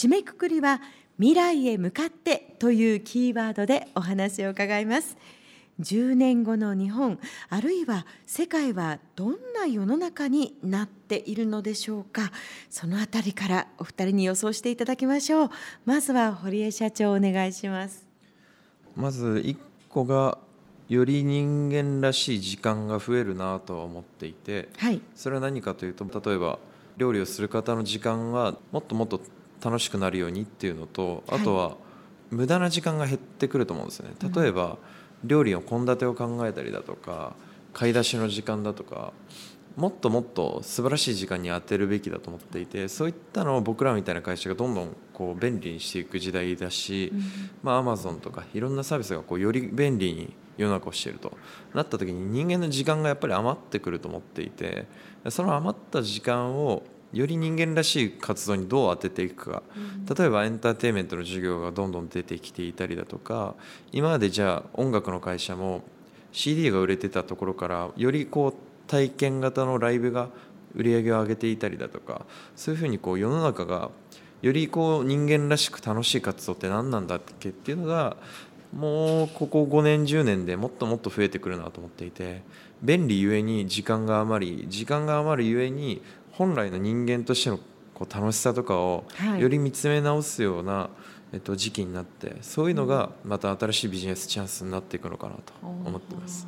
締めくくりは未来へ向かってというキーワードでお話を伺います。10年後の日本あるいは世界はどんな世の中になっているのでしょうか。そのあたりからお二人に予想していただきましょう。まずは堀江社長お願いします。まず1個がより人間らしい時間が増えるなとは思っていて、はい、それは何かというと例えば料理をする方の時間はもっともっと楽しくなるようにっていうのとあとは無駄な時間が減ってくると思うんですね。例えば、料理の献立を考えたりだとか買い出しの時間だとかもっともっと素晴らしい時間に充てるべきだと思っていてそういったのを僕らみたいな会社がどんどんこう便利にしていく時代だし、まあ、アマゾンとかいろんなサービスがこうより便利に世の中をしていると。なった時に人間の時間がやっぱり余ってくると思っていてその余った時間をより人間らしい活動にどう当てていくか、例えばエンターテインメントの授業がどんどん出てきていたりだとか今までじゃあ音楽の会社も CD が売れてたところからよりこう体験型のライブが売り上げを上げていたりだとかそういうふうにこう世の中がよりこう人間らしく楽しい活動って何なんだっけっていうのがもうここ5年10年でもっともっと増えてくるなと思っていて便利ゆえに時間が余り時間が余るゆえに本来の人間としてのこう楽しさとかをより見つめ直すような、えっと、時期になってそういうのがまた新しいビジネスチャンスになっていくのかなと思ってます。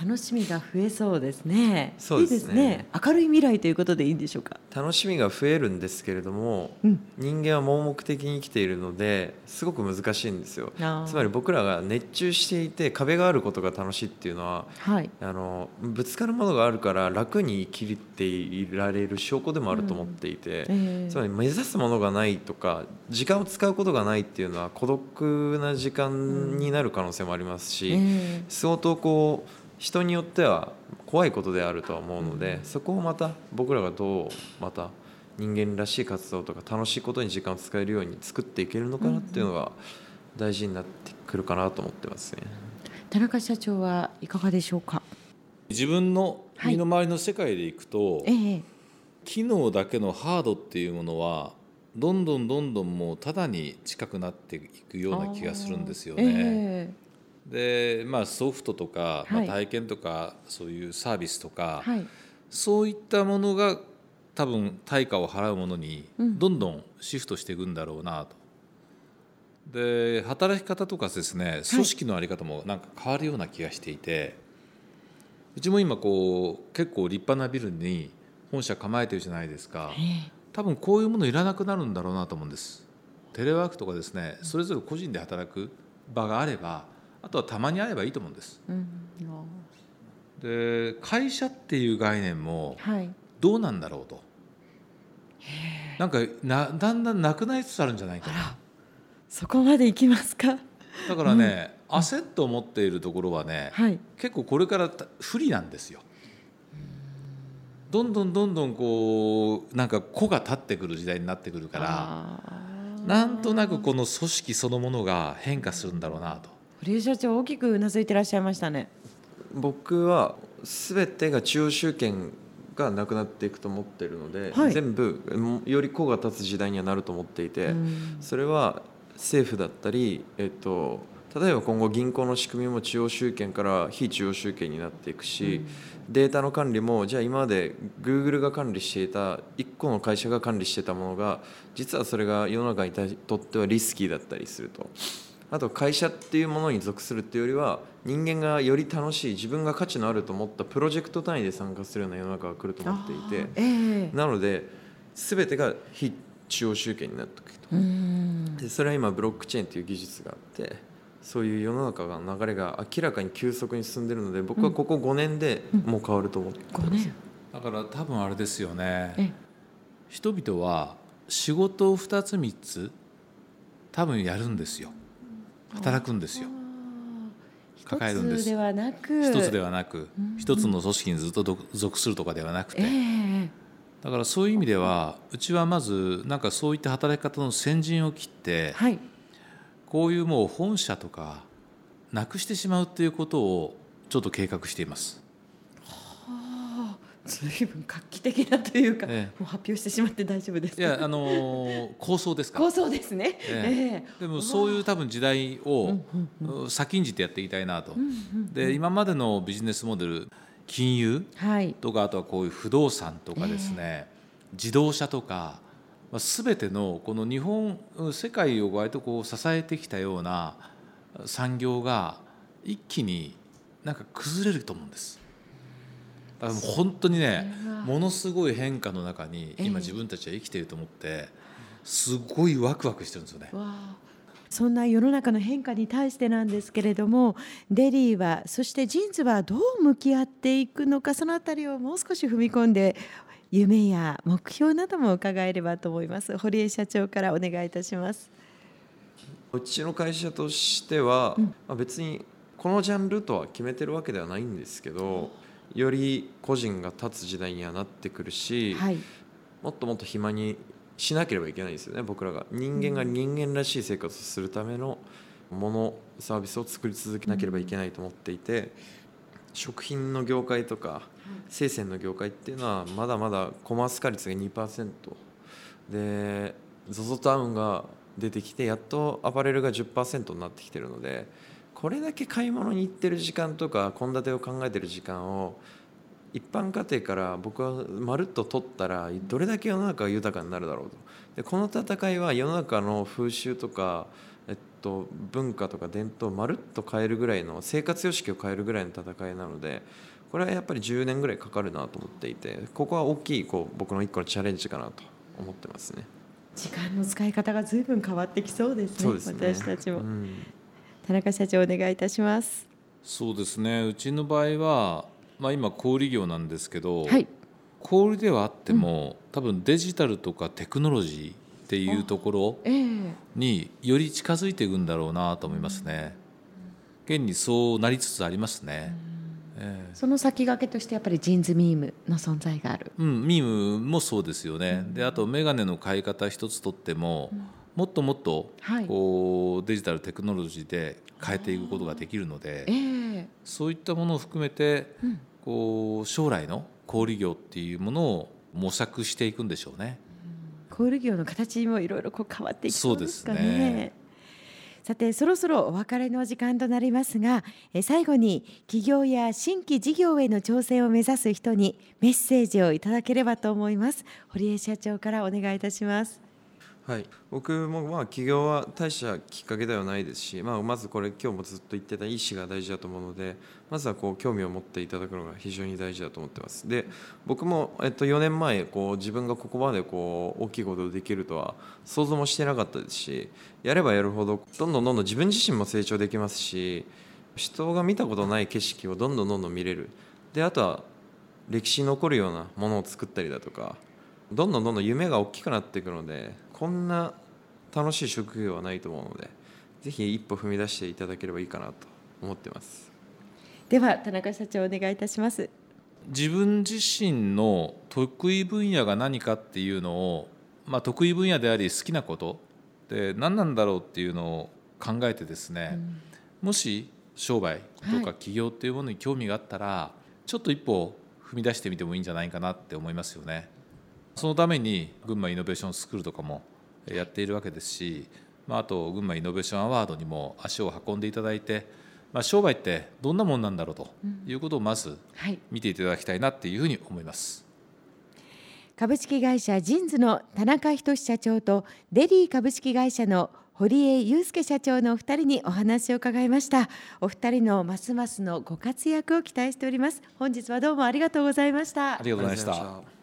楽しみが増えそうですね。そうですね、ね、明るい未来ということでいいんでしょうか？楽しみが増えるんですけれども、うん、人間は盲目的に生きているのですごく難しいんですよ。つまり僕らが熱中していて壁があることが楽しいっていうのは、はい、あのぶつかるものがあるから楽に生きていられる証拠でもあると思っていて、うん。えー、つまり目指すものがないとか時間を使うことがないっていうのは孤独な時間になる可能性もありますし、うん。えー、相当こう人によっては怖いことであるとは思うので、そこをまた僕らがどうまた人間らしい活動とか楽しいことに時間を使えるように作っていけるのかなっていうのが大事になってくるかなと思ってますね。田中社長はいかがでしょうか？自分の身の回りの世界でいくと、はいええ、機能だけのハードっていうものはどんどんどんどんもうただに近くなっていくような気がするんですよね。えで、まあ、ソフトとか、まあ、体験とか、そういうサービスとか、はい、そういったものが多分対価を払うものにどんどんシフトしていくんだろうなと。で働き方とかですね組織の在り方もなんか変わるような気がしていて、うちも今こう結構立派なビルに本社構えてるじゃないですか。多分こういうものいらなくなるんだろうなと思うんです。テレワークとかですねそれぞれ個人で働く場があればあとはたまに会えばいいと思うんです。うん、で会社っていう概念もどうなんだろうと、はい、なんかなだんだんなくなりつつあるんじゃないかな。そこまでいきますか？だからね、うん、焦っと思っているところはね、はい、結構これから不利なんですよ。どんどんどんどんこうなんか子が立ってくる時代になってくるからなんとなくこの組織そのものが変化するんだろうなと。堀江社長大きくうなずいてらっしゃいましたね。僕は全てが中央集権がなくなっていくと思っているので、はい、全部より子が立つ時代にはなると思っていて、それは政府だったり、えっと、例えば今後銀行の仕組みも中央集権から非中央集権になっていくし、うん、データの管理もじゃあ今までグーグルが管理していた1個の会社が管理していたものが実はそれが世の中にとってはリスキーだったりすると。あと会社っていうものに属するっていうよりは人間がより楽しい自分が価値のあると思ったプロジェクト単位で参加するような世の中が来ると思っていて、えー、なので全てが非中央集権になっていくと。でそれは今ブロックチェーンという技術があってそういう世の中の流れが明らかに急速に進んでるので僕はここ5年でもう変わると思ってます、うんうん、だから多分あれですよね。人々は仕事を2つ3つ多分やるんですよ働くんですよ。抱えるんです。一つではなく。一つではなく一つの組織にずっと属するとかではなくて、えー、だからそういう意味ではうちはまずなんかそういった働き方の先陣を切って、はい、こういうもう本社とかなくしてしまうっていうことをちょっと計画しています。はあ、随分画期的なというか、ええ、もう発表してしまって大丈夫です。いやあのー、構想ですか？構想ですね、ええ。でもそういう多分時代を先んじてやっていきたいなと、で今までのビジネスモデル金融とか、はい、あとはこういう不動産とかですね、自動車とか、まあ、全てのこの日本世界を割とこう支えてきたような産業が一気になんか崩れると思うんです。だからもう本当にねものすごい変化の中に今自分たちは生きていると思ってすごいワクワクしてるんですよね。そんな世の中の変化に対してなんですけれども dely はそして JINS はどう向き合っていくのかそのあたりをもう少し踏み込んで夢や目標なども伺えればと思います。堀江社長からお願いいたします。うちの会社としては、うん、まあ、別にこのジャンルとは決めてるわけではないんですけどより個人が立つ時代にはなってくるし、はい、もっともっと暇にしなければいけないですよね僕らが。人間が人間らしい生活をするためのものサービスを作り続けなければいけないと思っていて食品の業界とか生鮮の業界っていうのはまだまだコマース化率が2%で ZOZO タウンが出てきてやっとアパレルが10%になってきてるのでこれだけ買い物に行ってる時間とか献立を考えてる時間を一般家庭から僕はまるっと取ったらどれだけ世の中が豊かになるだろうと。でこの戦いは世の中の風習とか、えっと、文化とか伝統をまるっと変えるぐらいの生活様式を変えるぐらいの戦いなのでこれはやっぱり10年ぐらいかかるなと思っていてここは大きいこう僕の一個のチャレンジかなと思ってますね。時間の使い方がずいぶん変わってきそうですね、すね。私たちも、うん、田中社長お願いいたしますそうですねうちの場合はまあ、今小売業なんですけど、はい、小売ではあっても、うん、多分デジタルとかテクノロジーっていうところにより近づいていくんだろうなと思いますね。現にそうなりつつありますね。えー、その先駆けとしてやっぱりジーンズミームの存在がある。うん、ミームもそうですよね。うん、で、あと眼鏡の買い方一つとっても、うん、もっともっとこう、はい、デジタルテクノロジーで変えていくことができるので、えー、そういったものを含めて、うん。こう将来の小売業っていうものを模索していくんでしょうね。小売業の形もいろいろこう変わっていきそうですかね。ね。さてそろそろお別れの時間となりますがえ最後に企業や新規事業への挑戦を目指す人にメッセージをいただければと思います。堀江社長からお願いいたしますはい、僕もまあ起業は大したきっかけではないですし、まあ、まずこれ今日もずっと言ってた意思が大事だと思うのでまずはこう興味を持っていただくのが非常に大事だと思ってます。で僕も、えっと、4年前こう自分がここまでこう大きいことをできるとは想像もしてなかったですしやればやるほどどんどんどんどん自分自身も成長できますし人が見たことない景色をどんどんどんどん見れる。であとは歴史に残るようなものを作ったりだとかどんどんどんどん夢が大きくなっていくのでこんな楽しい職業はないと思うのでぜひ一歩踏み出していただければいいかなと思ってます。では田中社長お願いいたします。自分自身の得意分野が何かっていうのを、まあ、得意分野であり好きなことで何なんだろうっていうのを考えてですね、うん、もし商売とか起業っていうものに興味があったら、はい、ちょっと一歩踏み出してみてもいいんじゃないかなって思いますよね。そのために群馬イノベーションスクールとかもやっているわけですし、まあ、あと群馬イノベーションアワードにも足を運んでいただいて、まあ、商売ってどんなもんなんだろうということをまず見ていただきたいなっていうふうに思います。株式会社ジンズの田中仁社長とデリー株式会社の堀江祐介社長のお二人にお話を伺いました。お二人のますますのご活躍を期待しております。本日はどうもありがとうございました。ありがとうございました